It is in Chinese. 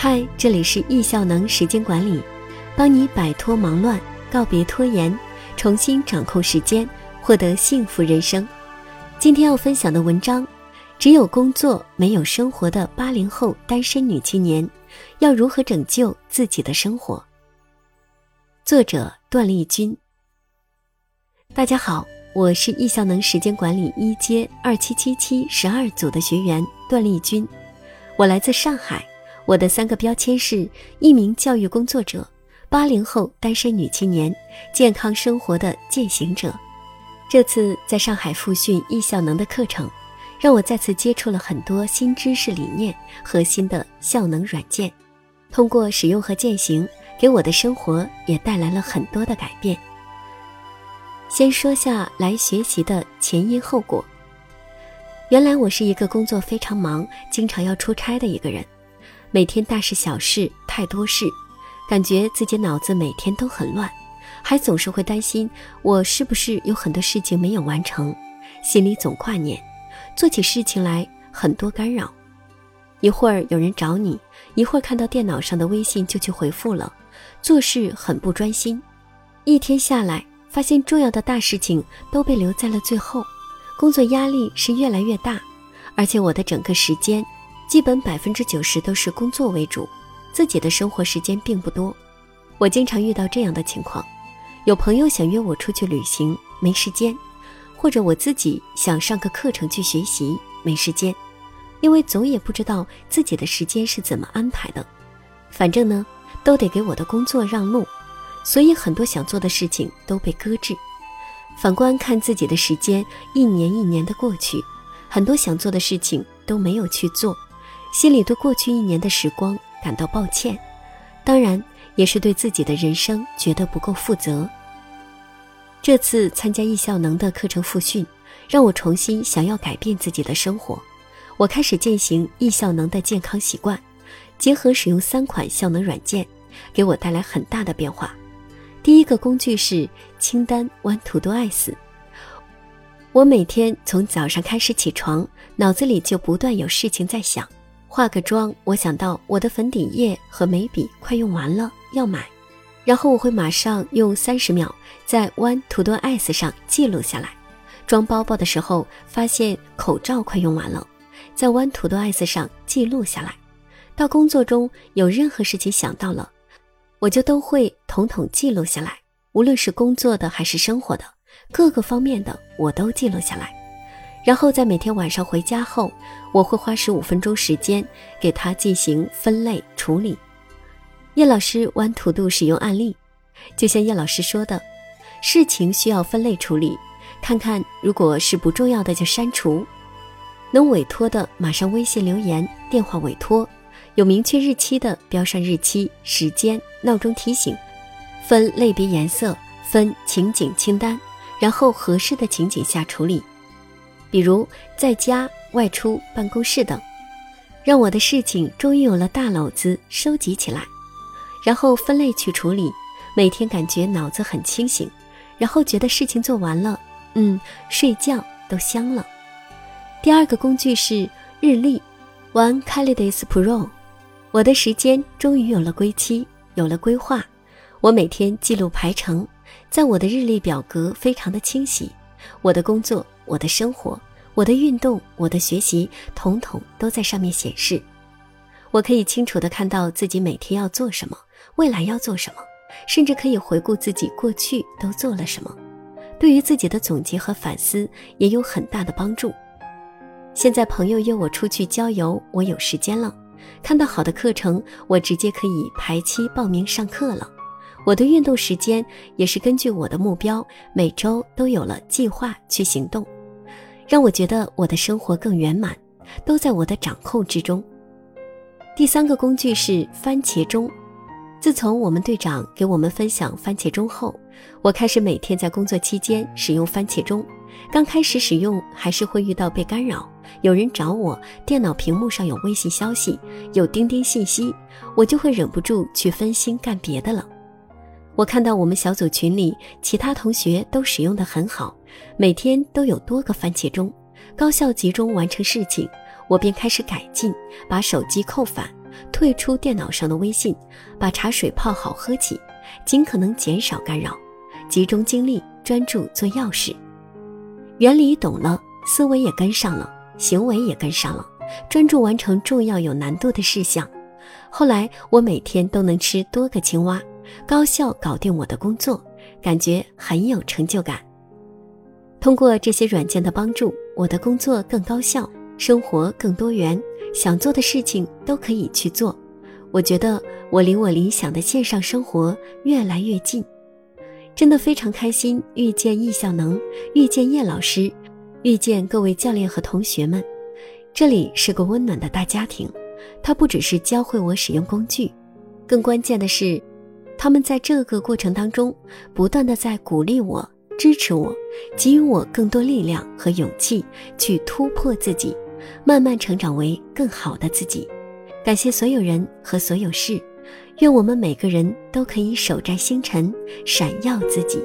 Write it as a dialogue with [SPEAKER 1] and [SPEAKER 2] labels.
[SPEAKER 1] 嗨，这里是易效能时间管理，帮你摆脱忙乱，告别拖延，重新掌控时间，获得幸福人生。今天要分享的文章：只有工作没有生活的八零后单身女青年，要如何拯救自己的生活？作者段丽君。大家好，我是易效能时间管理一阶二七七七十二组的学员段丽君，我来自上海。我的三个标签是一名教育工作者、八零后单身女青年、健康生活的践行者。这次在上海复训易效能的课程，让我再次接触了很多新知识理念和新的效能软件。通过使用和践行，给我的生活也带来了很多的改变。先说下来学习的前因后果。原来我是一个工作非常忙、经常要出差的一个人。每天大事小事太多事，感觉自己脑子每天都很乱，还总是会担心我是不是有很多事情没有完成，心里总挂念，做起事情来很多干扰。一会儿有人找你，一会儿看到电脑上的微信就去回复了，做事很不专心。一天下来，发现重要的大事情都被留在了最后，工作压力是越来越大，而且我的整个时间。基本百分之九十都是工作为主，自己的生活时间并不多。我经常遇到这样的情况：有朋友想约我出去旅行，没时间；或者我自己想上个课程去学习，没时间。因为总也不知道自己的时间是怎么安排的。反正呢，都得给我的工作让路，所以很多想做的事情都被搁置。反观看自己的时间，一年一年的过去，很多想做的事情都没有去做。心里对过去一年的时光感到抱歉，当然也是对自己的人生觉得不够负责。这次参加易效能的课程复训，让我重新想要改变自己的生活。我开始践行易效能的健康习惯，结合使用三款效能软件，给我带来很大的变化。第一个工具是清单 One To Do Ice。我每天从早上开始起床，脑子里就不断有事情在想。化个妆，我想到我的粉底液和眉笔快用完了，要买，然后我会马上用三十秒在 One To Do S 上记录下来。装包包的时候发现口罩快用完了，在 One To Do S 上记录下来。到工作中有任何事情想到了，我就都会统统记录下来，无论是工作的还是生活的各个方面的，我都记录下来。然后在每天晚上回家后，我会花十五分钟时间给它进行分类处理。叶老师玩土度使用案例，就像叶老师说的，事情需要分类处理，看看如果是不重要的就删除，能委托的马上微信留言、电话委托，有明确日期的标上日期、时间、闹钟提醒，分类别颜色，分情景清单，然后合适的情景下处理。比如在家、外出、办公室等，让我的事情终于有了大篓子收集起来，然后分类去处理。每天感觉脑子很清醒，然后觉得事情做完了，嗯，睡觉都香了。第二个工具是日历，One Calendar Pro。我的时间终于有了归期，有了规划。我每天记录排程，在我的日历表格非常的清晰。我的工作。我的生活，我的运动，我的学习，统统都在上面显示。我可以清楚地看到自己每天要做什么，未来要做什么，甚至可以回顾自己过去都做了什么，对于自己的总结和反思也有很大的帮助。现在朋友约我出去郊游，我有时间了；看到好的课程，我直接可以排期报名上课了。我的运动时间也是根据我的目标，每周都有了计划去行动。让我觉得我的生活更圆满，都在我的掌控之中。第三个工具是番茄钟。自从我们队长给我们分享番茄钟后，我开始每天在工作期间使用番茄钟。刚开始使用还是会遇到被干扰，有人找我，电脑屏幕上有微信消息，有钉钉信息，我就会忍不住去分心干别的了。我看到我们小组群里其他同学都使用的很好，每天都有多个番茄钟，高效集中完成事情。我便开始改进，把手机扣反，退出电脑上的微信，把茶水泡好喝起，尽可能减少干扰，集中精力专注做要事。原理懂了，思维也跟上了，行为也跟上了，专注完成重要有难度的事项。后来我每天都能吃多个青蛙，高效搞定我的工作，感觉很有成就感。通过这些软件的帮助，我的工作更高效，生活更多元，想做的事情都可以去做。我觉得我离我理想的线上生活越来越近，真的非常开心遇见易效能，遇见叶老师，遇见各位教练和同学们。这里是个温暖的大家庭，它不只是教会我使用工具，更关键的是，他们在这个过程当中不断的在鼓励我。支持我，给予我更多力量和勇气，去突破自己，慢慢成长为更好的自己。感谢所有人和所有事，愿我们每个人都可以手摘星辰，闪耀自己。